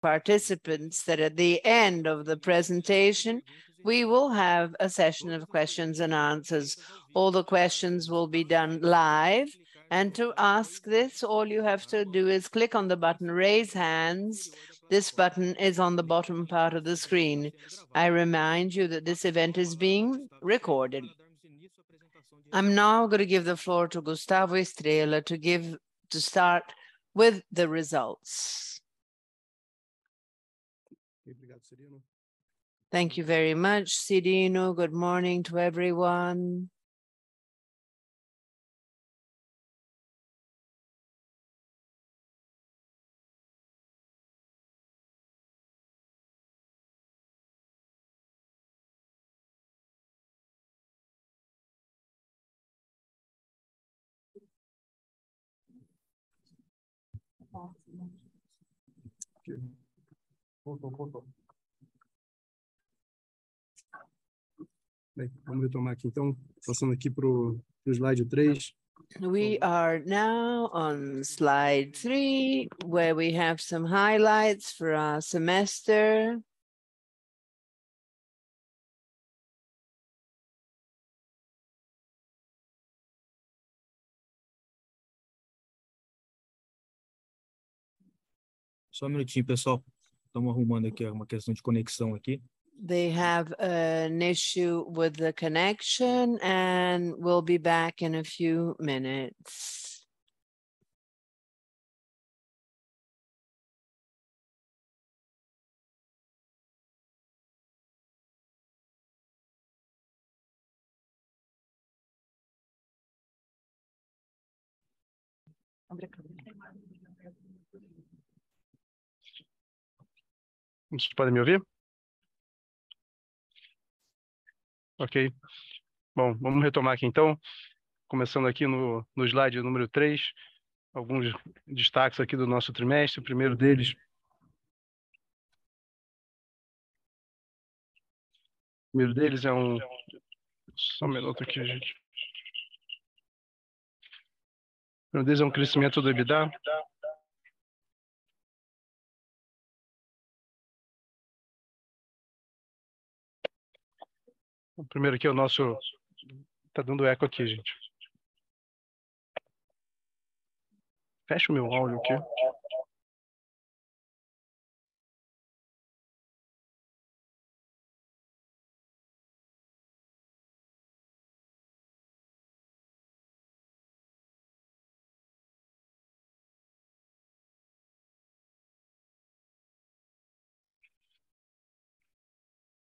participants that at the end of the presentation, we will have a session of questions and answers. All the questions will be done live. And to ask this, all you have to do is click on the button, raise hands. This button is on the bottom part of the screen. I remind you that this event is being recorded. I'm now going to give the floor to Gustavo Estrella to give to start with the results. Thank you very much, Cyrino. Good morning to everyone. Bem, vamos retomar aqui então, passando aqui para o slide 3. We are now on slide three, where we have some highlights for our semester. Só um minutinho, pessoal. Estamos arrumando aqui uma questão de conexão aqui. They have an issue with the connection and we'll be back in a few minutes. Vocês podem me ouvir? Ok. Bom, vamos retomar aqui então, começando aqui no, no slide número 3, alguns destaques aqui do nosso trimestre. O primeiro deles O primeiro deles é um. Só um minuto aqui, gente. O primeiro deles é um crescimento do EBITDA. O primeiro aqui é o nosso. Tá dando eco aqui, gente. Fecha o meu áudio aqui.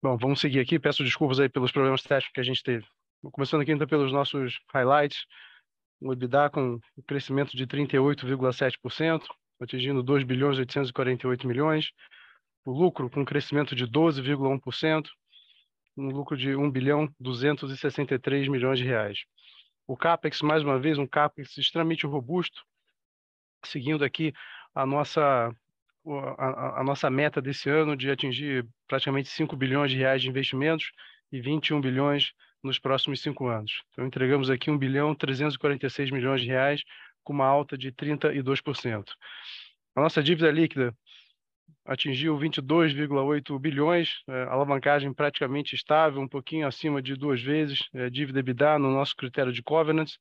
Bom, vamos seguir aqui. Peço desculpas aí pelos problemas técnicos que a gente teve. Começando aqui então pelos nossos highlights. O EBITDA com um crescimento de 38,7%, atingindo 2 bilhões 848 milhões. O lucro com um crescimento de 12,1%, um lucro de 1 bilhão 263 milhões de reais. O CAPEX, mais uma vez, um CAPEX extremamente robusto, seguindo aqui a nossa a, a, nossa meta desse ano de atingir praticamente 5 bilhões de reais de investimentos e 21 bilhões nos próximos cinco anos. Então, entregamos aqui 1 bilhão 346 milhões de reais, com uma alta de 32%. A nossa dívida líquida atingiu 22,8 bilhões, é, alavancagem praticamente estável, um pouquinho acima de duas vezes, é, dívida EBITDA no nosso critério de covenants,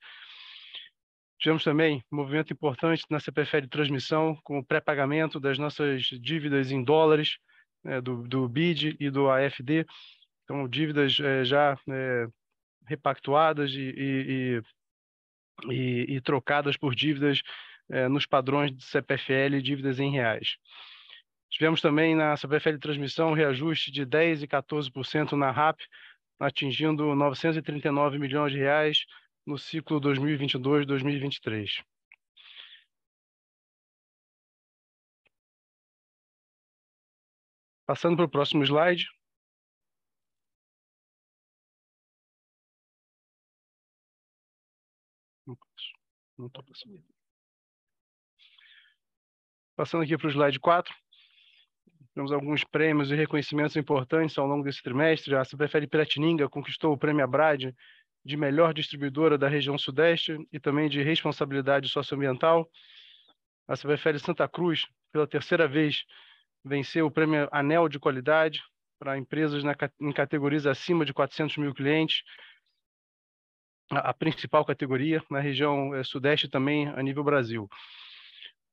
Tivemos também um movimento importante na CPFL de transmissão, com o pré-pagamento das nossas dívidas em dólares, né, do, do BID e do AFD. Então, dívidas é, já é, repactuadas e, e, e, e, trocadas por dívidas é, nos padrões de CPFL, dívidas em reais. Tivemos também na CPFL de transmissão reajuste de 10% e 14% na RAP, atingindo 939 milhões de reais, no ciclo 2022-2023. Passando para o próximo slide. Não estou passando. Passando aqui para o slide 4. Temos alguns prêmios e reconhecimentos importantes ao longo desse trimestre. A CPFL Piratininga conquistou o prêmio Abrade de melhor distribuidora da região Sudeste e também de responsabilidade socioambiental. A CBFL Santa Cruz, pela terceira vez, venceu o prêmio Anel de Qualidade para empresas na, em categorias acima de 400 mil clientes, a, a principal categoria na região é, sudeste também a nível Brasil.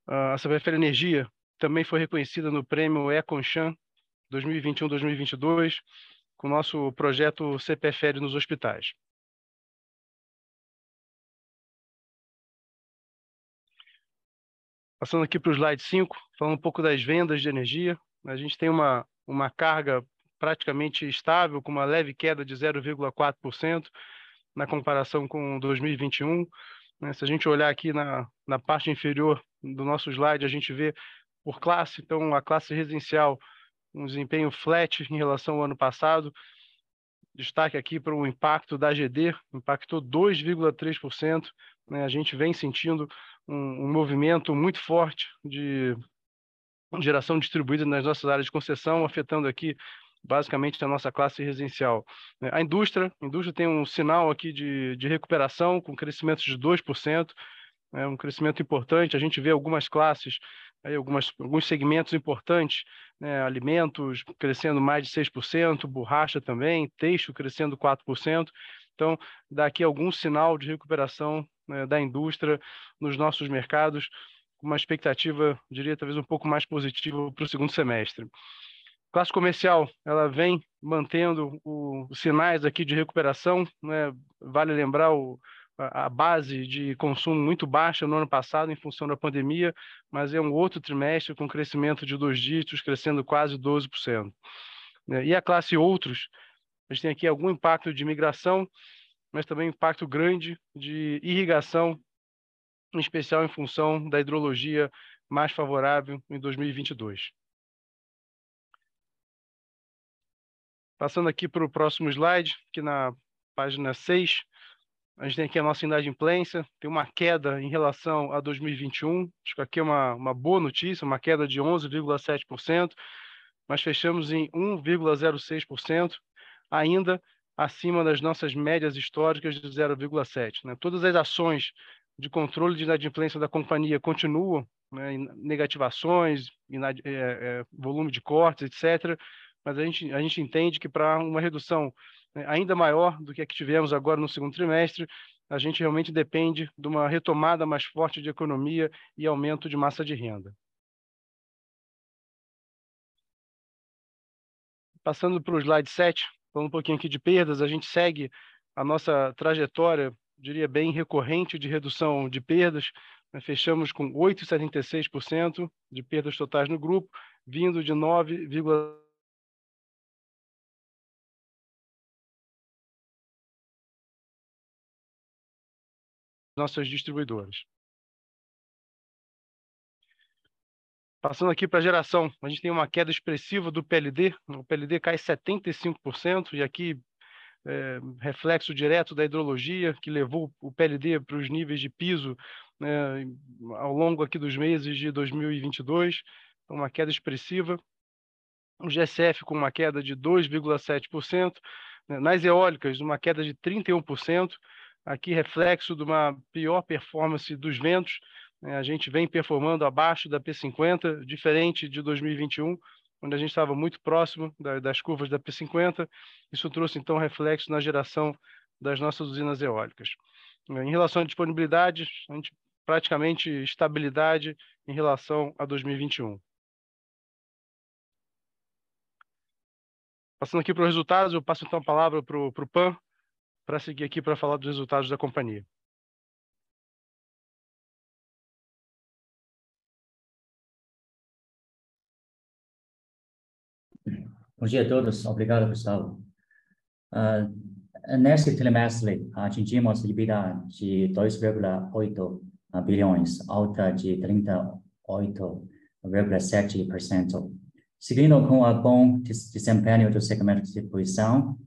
A CPFL Energia também foi reconhecida no prêmio Econchan 2021-2022 com o nosso projeto CPFL nos hospitais. Passando aqui para o slide 5, falando um pouco das vendas de energia. A gente tem uma, uma carga praticamente estável, com uma leve queda de 0,4% na comparação com 2021. Né? Se a gente olhar aqui na, na parte inferior do nosso slide, a gente vê por classe, então a classe residencial, um desempenho flat em relação ao ano passado. Destaque aqui para o impacto da GD, impactou 2,3%. Né? A gente vem sentindo um, um movimento muito forte de geração distribuída nas nossas áreas de concessão, afetando aqui basicamente a nossa classe residencial. A indústria, a indústria tem um sinal aqui de, de recuperação, com crescimento de 2%, é né, um crescimento importante. A gente vê algumas classes, aí algumas, alguns segmentos importantes, né, alimentos crescendo mais de 6%, borracha também, texto crescendo 4%. Então, dá aqui algum sinal de recuperação né, da indústria nos nossos mercados, com uma expectativa, diria, talvez um pouco mais positiva para o segundo semestre. Classe comercial, ela vem mantendo os sinais aqui de recuperação, né? vale lembrar o, a base de consumo muito baixa no ano passado em função da pandemia, mas é um outro trimestre com crescimento de dois dígitos, crescendo quase 12%. Né. E a classe outros, a gente tem aqui algum impacto de migração, mas também impacto grande de irrigação, em especial em função da hidrologia mais favorável em 2022. Passando aqui para o próximo slide, que na página 6, a gente tem aqui a nossa inadimplência, tem uma queda em relação a 2021, acho que aqui é uma, uma boa notícia, uma queda de 11,7%, mas fechamos em 1,06%, ainda acima das nossas médias históricas de 0,7%. Né? Todas as ações de controle de inadimplência da companhia continuam, né? negativações, inad... é, é, volume de cortes, etc., mas a gente, a gente entende que para uma redução né, ainda maior do que a que tivemos agora no segundo trimestre, a gente realmente depende de uma retomada mais forte de economia e aumento de massa de renda. Passando para o slide 7, falando um pouquinho aqui de perdas, a gente segue a nossa trajetória, diria bem recorrente de redução de perdas. Nós fechamos com 8,76% de perdas totais no grupo, vindo de 9, nossas distribuidoras. Passando aqui para a geração, a gente tem uma queda expressiva do PLD, o PLD cai 75%, e aqui é, reflexo direto da hidrologia, que levou o PLD para os níveis de piso né, ao longo aqui dos meses de 2022, então, uma queda expressiva. O GSF com uma queda de 2,7%, né, nas eólicas uma queda de 31%, aqui reflexo de uma pior performance dos ventos. Né? A gente vem performando abaixo da P50, diferente de 2021, onde a gente estava muito próximo das curvas da P50. Isso trouxe, então, reflexo na geração das nossas usinas eólicas. Em relação à disponibilidade, a gente praticamente estabilidade em relação a 2021. Passando aqui para os resultados, eu passo então a palavra para o PAN, para seguir aqui para falar dos resultados da companhia. Bom dia a todos. Obrigado, Gustavo. Uh, nesse trimestre, atingimos EBITDA de 2,8 bilhões, alta de 38,7%. Seguindo com o bom desempenho do segmento de distribuição,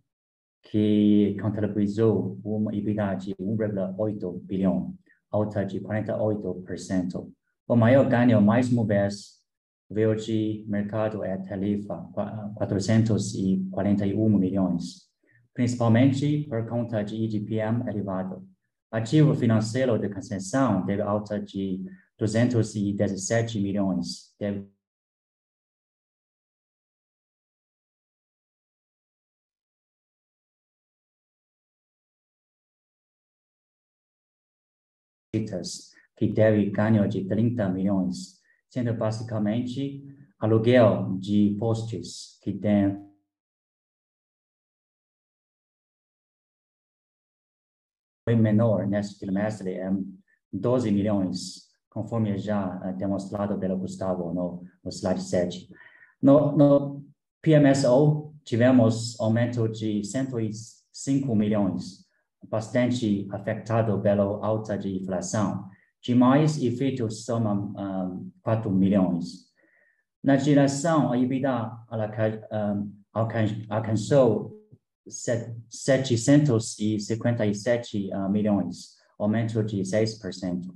que contabilizou uma EBITDA de 1,8 bilhão, alta de 48%. O maior ganho, mais uma vez, VOG mercado é tarifa 441 milhões, principalmente por conta de EGPM elevado. Ativo financeiro de concessão teve alta de 217 milhões, deve que deve ganho de 30 milhões sendo basicamente aluguel de postes que tem foi menor neste trimestre em 12 milhões, conforme já uh, demonstrado pelo Gustavo no, no slide 7. No, no PMSO, tivemos aumento de 105 milhões, bastante afetado pela alta de inflação. Demais efeitos somam um, 4 milhões. Na geração, a EBITDA alcançou 757 uh, milhões, aumento de 6%.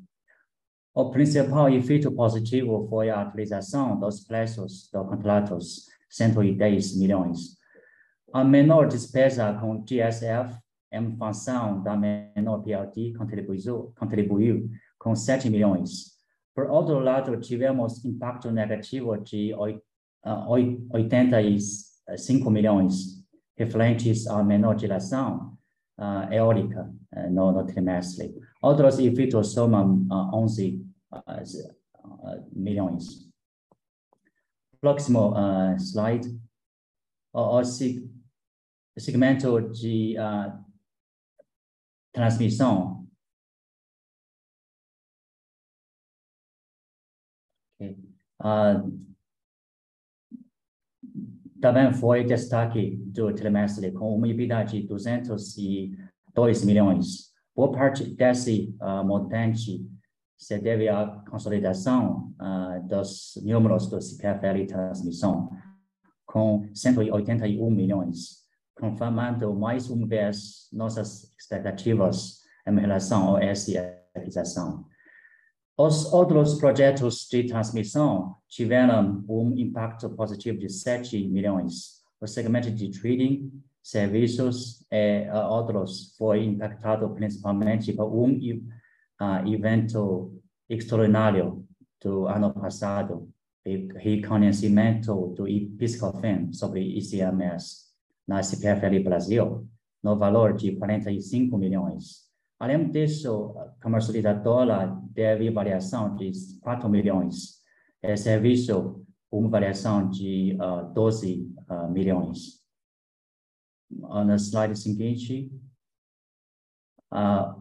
O principal efeito positivo foi a atualização dos preços dos contratos, 110 milhões. A menor despesa com GSF, em função da menor PLD, contribuiu, contribuiu com 7 milhões. Por outro lado, tivemos impacto negativo de 85 milhões, referentes à menor geração uh, eólica uh, no, no, trimestre. Outros efeitos somam uh, 11 milhões. Próximo slide. O, o segmento de transmissão uh, também foi destaque do trimestre, com uma EBITDA de 202 milhões. Boa parte desse uh, montante se deve à consolidação uh, dos números do CPFL Transmissão, com 181 milhões, confirmando mais uma vez nossas expectativas em relação a essa aquisição. Os outros projetos de transmissão tiveram um impacto positivo de 7 milhões. O segmento de trading, serviços e uh, outros foi impactado principalmente por um uh, evento extraordinário do ano passado, reconhecimento do PISCOFIN sobre ICMS na CPFL Brasil, no valor de 45 milhões. Além disso, comercializadora deve variação de 4 milhões. É serviço, uma variação de uh, 12 uh, milhões. No slide seguinte, uh,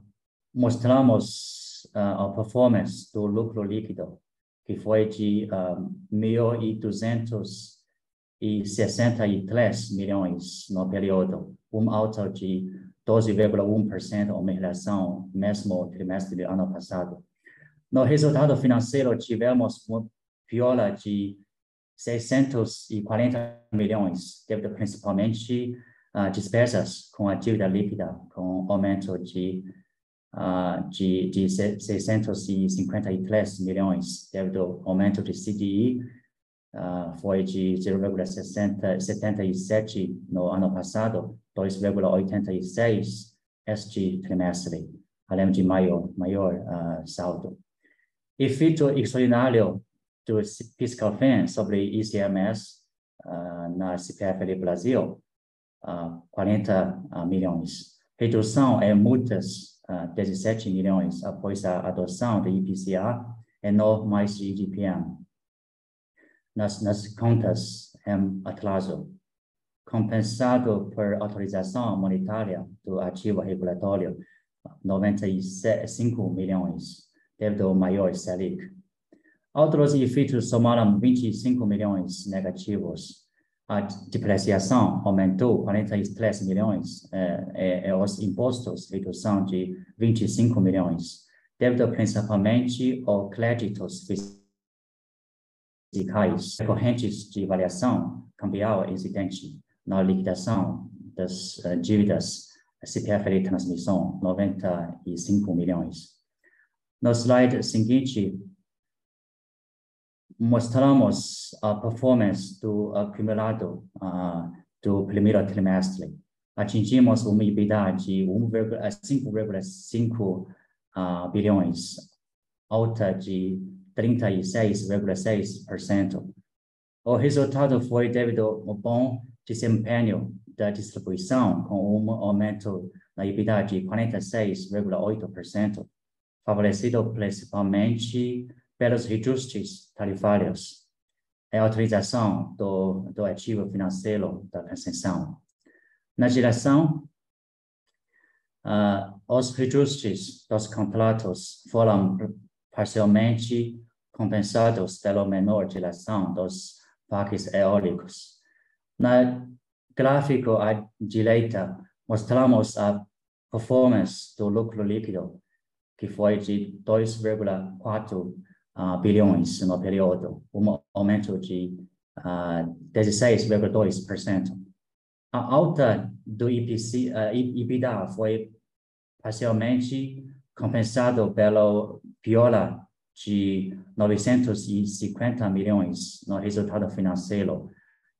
mostramos uh, a performance do lucro líquido, que foi de uh, 1.263 milhões no período, um alto de 12,1% em relação ao mesmo trimestre do ano passado. No resultado financeiro, tivemos uma piora de 640 milhões, devido principalmente a uh, despesas com a dívida líquida, com aumento de, uh, de, de 653 milhões, devido ao aumento de CDI, uh, foi de 0,77 no ano passado, 2,86 este trimestre, além de maior, maior uh, saldo. Efeito extraordinário do fiscal fin sobre ICMS uh, na CPFL Brasil, uh, 40 uh, milhões. Redução em multas, uh, 17 milhões após a adoção do IPCA e não mais IGPM. Nas, nas contas em atraso, compensado por autorização monetária do ativo regulatório, 95 milhões, devido ao maior Selic. Outros efeitos somaram 25 milhões negativos. A depreciação aumentou 43 milhões eh, e, os impostos, redução de 25 milhões, devido principalmente aos créditos fiscais recorrentes de variação cambial existente na liquidação das uh, dívidas CPFL Transmissão, 95 milhões. No slide seguinte, mostramos a performance do acumulado uh, do primeiro trimestre. Atingimos uma EBITDA de 5,5 uh, bilhões, alta de 36,6%. O resultado foi devido ao bom desempenho da distribuição com um aumento na EBITDA de 46,8%, favorecido principalmente pelos reajustes tarifários e a utilização do, do ativo financeiro da concessão. Na geração, uh, os reajustes dos contratos foram parcialmente compensados pela menor geração dos parques eólicos. Na gráfico à direita, mostramos a performance do lucro líquido, que foi de 2,4 uh, bilhões no período, um aumento de uh, 16,2%. A alta do IPC, uh, EBITDA foi parcialmente compensado pela piora de 950 milhões no resultado financeiro,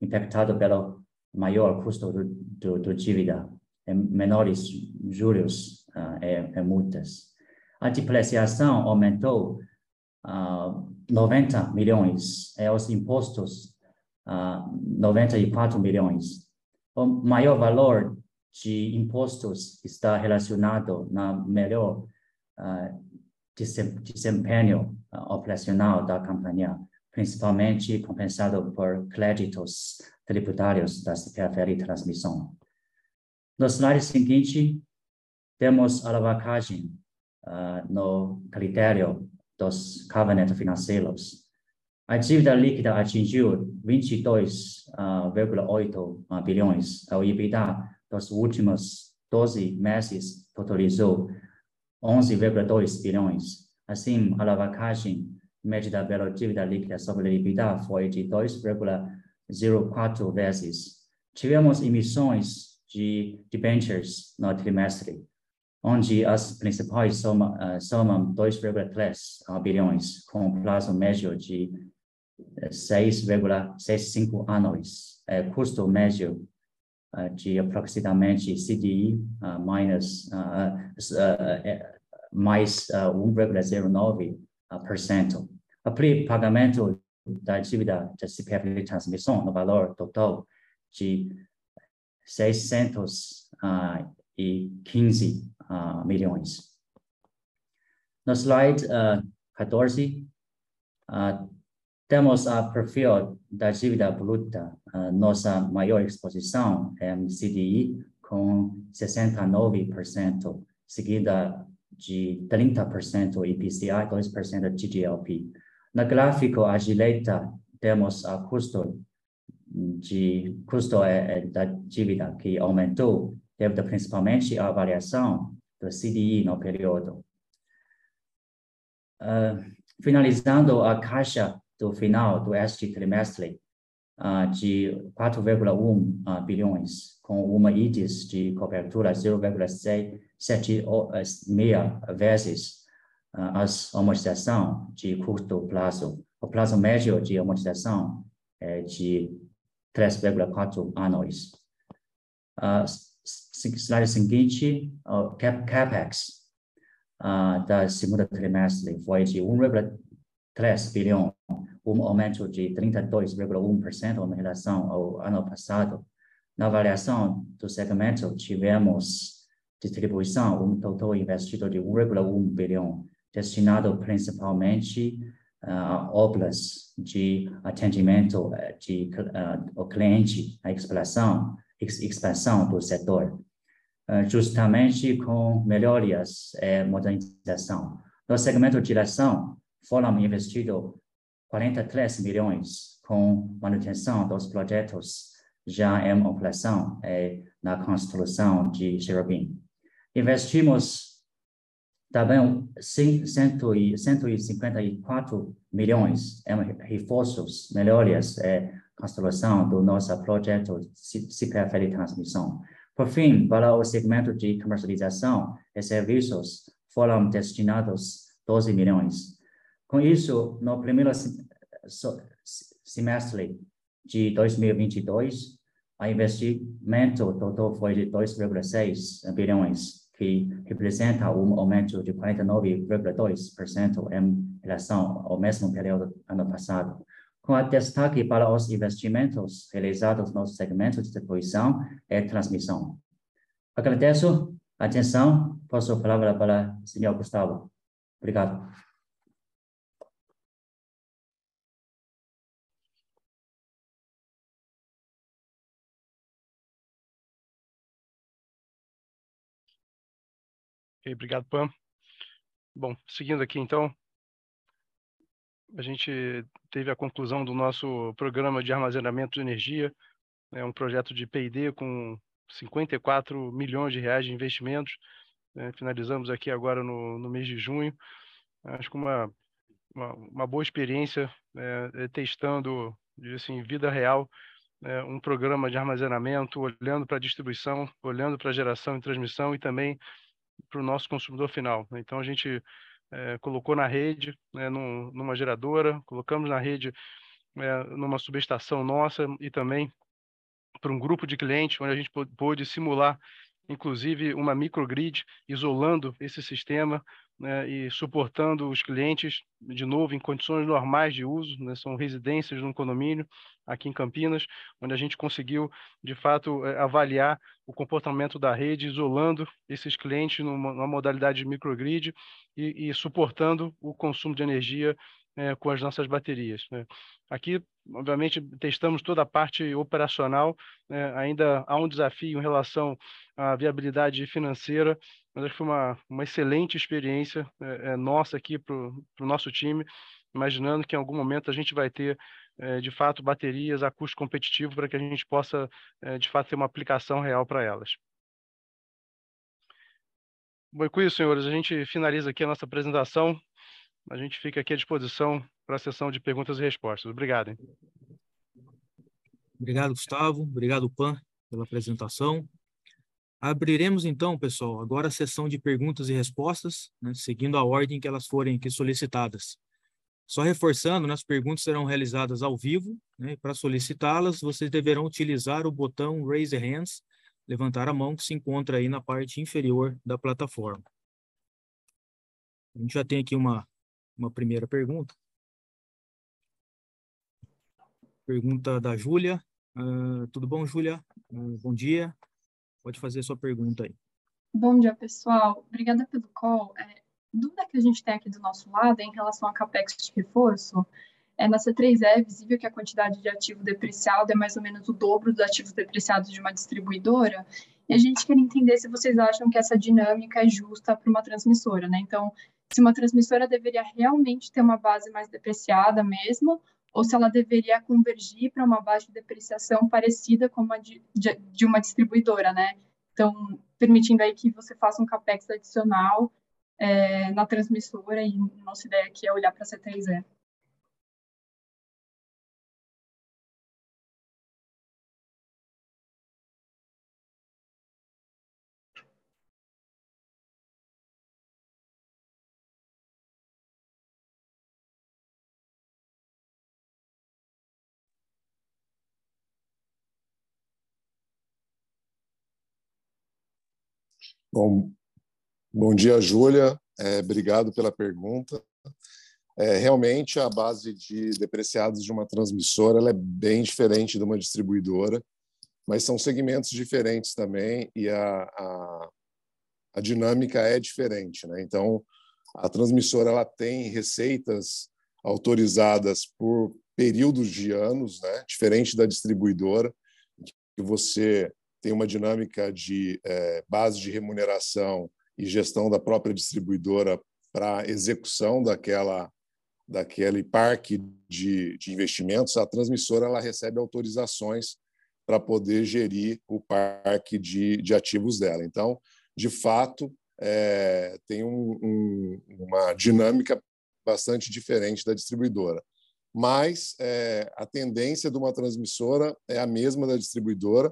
impactado pelo maior custo do, do, do dívida, e menores juros uh, e, e, multas. A depreciação aumentou uh, 90 milhões e os impostos uh, 94 milhões. O maior valor de impostos está relacionado na melhor uh, desempenho operacional da companhia, principalmente compensado por créditos tributários da CPFL Transmissão. No slide seguinte, temos alavancagem uh, no critério dos covenants financeiros. A dívida líquida atingiu 22,8 uh, bilhões. O EBITDA dos últimos 12 meses totalizou 11,2 bilhões. Assim, a alavancagem medida pela dívida líquida sobre a EBITDA foi de 2,04 vezes. Tivemos emissões de debentures no trimestre, onde as principais somam, uh, somam 2,3 bilhões, com prazo médio de 6,65 anos, é, custo médio uh, de aproximadamente CDI uh, minus, uh, mais 1,09%. A pré-pagamento da dívida da CPF de transmissão no valor total de 615 milhões. No slide 14, temos a perfil da dívida bruta, uh, nossa maior exposição é CDI, com 69%, seguida de 30% IPCA, 2% GGLP. No gráfico à direita, temos a custo de custo é, é da dívida que aumentou devido principalmente à variação do CDI no período. Uh, finalizando a caixa do final do este trimestre de 4,1 uh, bilhões, com uma índice de cobertura 0,76 vezes uh, as amortização de curto prazo. O prazo médio de amortização é de 3,4 anos. Uh, slide seguinte, o cap, CAPEX uh, da segunda trimestre foi de 1,3 bilhão um aumento de 32,1% em relação ao ano passado. Na avaliação do segmento, tivemos distribuição, um total investido de 1,1 bilhão, destinado principalmente a uh, obras de atendimento eh, de uh, o cliente, a exploração, expansão do setor, uh, justamente com melhorias e modernização. No segmento de direção, foram investidos 43 milhões com manutenção dos projetos já em operação e na construção de Cherubim. Investimos também 154 milhões em reforços, melhorias e construção do nosso projeto CPFL de transmissão. Por fim, para o segmento de comercialização e serviços, foram destinados 12 milhões. Com isso, no primeiro semestre de 2022, o investimento total foi de 2,6 bilhões, que representa um aumento de 49,2% em relação ao mesmo período ano passado. Com destaque para os investimentos realizados no segmento de distribuição e transmissão. Agradeço a atenção. Passo a palavra para o senhor Gustavo. Obrigado. Ok, obrigado, Pam. Bom, seguindo aqui então, a gente teve a conclusão do nosso programa de armazenamento de energia, é um projeto de P&D com 54 milhões de reais de investimentos. Né? Finalizamos aqui agora no, no mês de junho. Acho que uma, uma, uma boa experiência é, testando assim, em vida real um programa de armazenamento, olhando para a distribuição, olhando para a geração e transmissão e também para o nosso consumidor final. Né? Então, a gente é, colocou na rede, né, num, numa geradora, colocamos na rede é, numa subestação nossa e também para um grupo de clientes, onde a gente pôde simular, inclusive, uma microgrid, isolando esse sistema né, e suportando os clientes, de novo, em condições normais de uso, né, são residências num condomínio aqui em Campinas, onde a gente conseguiu, de fato, eh, avaliar o comportamento da rede, isolando esses clientes numa, numa modalidade de microgrid e, e suportando o consumo de energia é, com as nossas baterias. Né? Aqui, obviamente, testamos toda a parte operacional, né? ainda há um desafio em relação à viabilidade financeira, mas acho que foi uma, uma excelente experiência é, é, nossa aqui para o nosso time, imaginando que em algum momento a gente vai ter, é, de fato, baterias a custo competitivo para que a gente possa, é, de fato, ter uma aplicação real para elas. Bom, e com isso, senhores, a gente finaliza aqui a nossa apresentação. A gente fica aqui à disposição para a sessão de perguntas e respostas. Obrigado. Hein? Obrigado, Gustavo. Obrigado, Pan, pela apresentação. Abriremos então, pessoal, agora a sessão de perguntas e respostas, né, seguindo a ordem que elas forem aqui solicitadas. Só reforçando, né, as perguntas serão realizadas ao vivo, né, para solicitá-las, vocês deverão utilizar o botão Raise Hands, levantar a mão, que se encontra aí na parte inferior da plataforma. A gente já tem aqui uma uma primeira pergunta. Pergunta da Júlia. Uh, tudo bom, Júlia? Uh, bom dia. Pode fazer sua pergunta aí. Bom dia, pessoal. Obrigada pelo call. É, dúvida que a gente tem aqui do nosso lado é em relação a CAPEX de reforço. É, na C3E é visível que a quantidade de ativo depreciado é mais ou menos o dobro dos ativos depreciados de uma distribuidora. E a gente quer entender se vocês acham que essa dinâmica é justa para uma transmissora, né? Então, se uma transmissora deveria realmente ter uma base mais depreciada mesmo, ou se ela deveria convergir para uma base de depreciação parecida com a de, de, de, uma distribuidora, né? Então, permitindo aí que você faça um capex adicional é, na transmissora e nossa ideia aqui é olhar para a C3E. Bom, bom dia, Júlia. É, obrigado pela pergunta. É, realmente, a base de depreciados de uma transmissora é bem diferente de uma distribuidora, mas são segmentos diferentes também e a, a, a dinâmica é diferente. Né? Então, a transmissora ela tem receitas autorizadas por períodos de anos, né? diferente da distribuidora, que você tem uma dinâmica de é, base de remuneração e gestão da própria distribuidora para execução daquela daquele parque de, de investimentos, a transmissora ela recebe autorizações para poder gerir o parque de, de ativos dela. Então, de fato, é, tem um, um, uma dinâmica bastante diferente da distribuidora. Mas é, a tendência de uma transmissora é a mesma da distribuidora,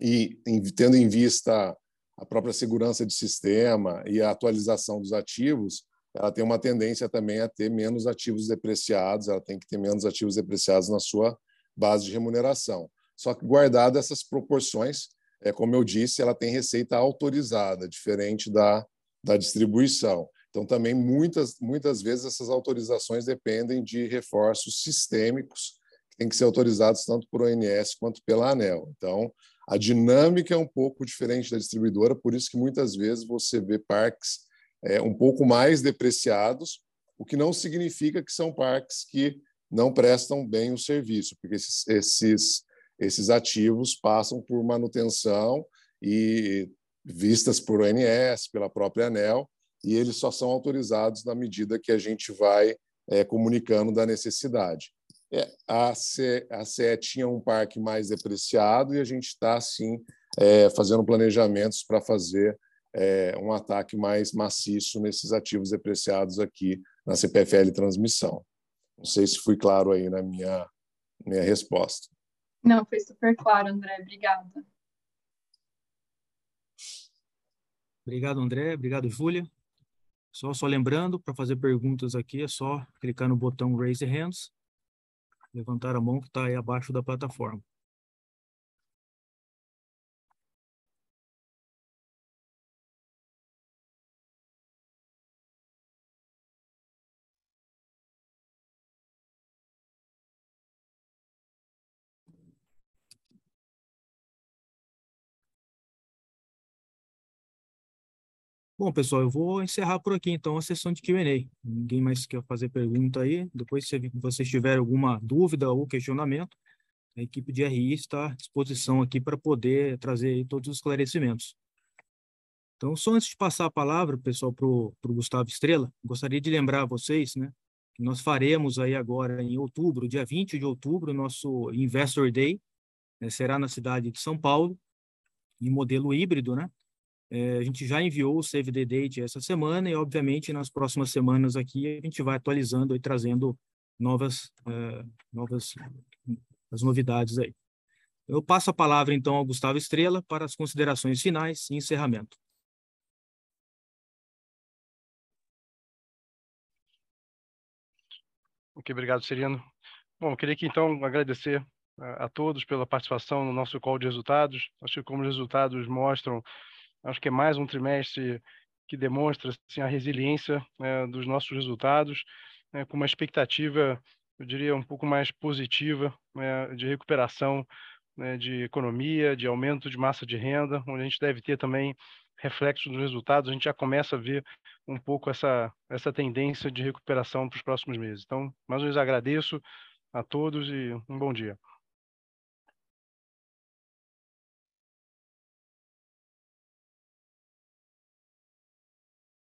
e tendo em vista a própria segurança de sistema e a atualização dos ativos, ela tem uma tendência também a ter menos ativos depreciados, ela tem que ter menos ativos depreciados na sua base de remuneração. Só que guardado essas proporções, é, como eu disse, ela tem receita autorizada, diferente da, da distribuição. Então, também, muitas, muitas vezes, essas autorizações dependem de reforços sistêmicos que têm que ser autorizados tanto por ONS quanto pela ANEL. Então, a dinâmica é um pouco diferente da distribuidora, por isso que muitas vezes você vê parques é, um pouco mais depreciados, o que não significa que são parques que não prestam bem o serviço, porque esses, esses, esses ativos passam por manutenção e vistas por ONS, pela própria ANEL, e eles só são autorizados na medida que a gente vai é, comunicando da necessidade. É, a, CE, a CE tinha um parque mais depreciado e a gente está, sim, é, fazendo planejamentos para fazer é, um ataque mais maciço nesses ativos depreciados aqui na CPFL Transmissão. Não sei se fui claro aí na minha, minha resposta. Não, foi super claro, André. Obrigada. Obrigado, André. Obrigado, Júlia. Só, só lembrando, para fazer perguntas aqui, é só clicar no botão Raise Hands, levantar a mão que está aí abaixo da plataforma. Bom, pessoal, eu vou encerrar por aqui, então, a sessão de Q&A. Ninguém mais quer fazer pergunta aí. Depois, se vocês tiverem alguma dúvida ou questionamento, a equipe de RI está à disposição aqui para poder trazer todos os esclarecimentos. Então, só antes de passar a palavra, pessoal, para o Gustavo Estrela, gostaria de lembrar a vocês, né, que nós faremos aí agora em outubro, dia 20 de outubro, nosso Investor Day, né, será na cidade de São Paulo, em modelo híbrido, né? É, a gente já enviou o Save the Date essa semana e, obviamente, nas próximas semanas aqui a gente vai atualizando e trazendo novas, é, novas as novidades aí. Eu passo a palavra, então, ao Gustavo Estrela para as considerações finais e encerramento. Ok, obrigado, Serino. Bom, eu queria aqui, então, agradecer a, a todos pela participação no nosso call de resultados. Acho que como os resultados mostram Acho que é mais um trimestre que demonstra assim, a resiliência né, dos nossos resultados, né, com uma expectativa, eu diria, um pouco mais positiva né, de recuperação né, de economia, de aumento de massa de renda, onde a gente deve ter também reflexo dos resultados. A gente já começa a ver um pouco essa, essa tendência de recuperação para os próximos meses. Então, mais uma vez agradeço a todos e um bom dia.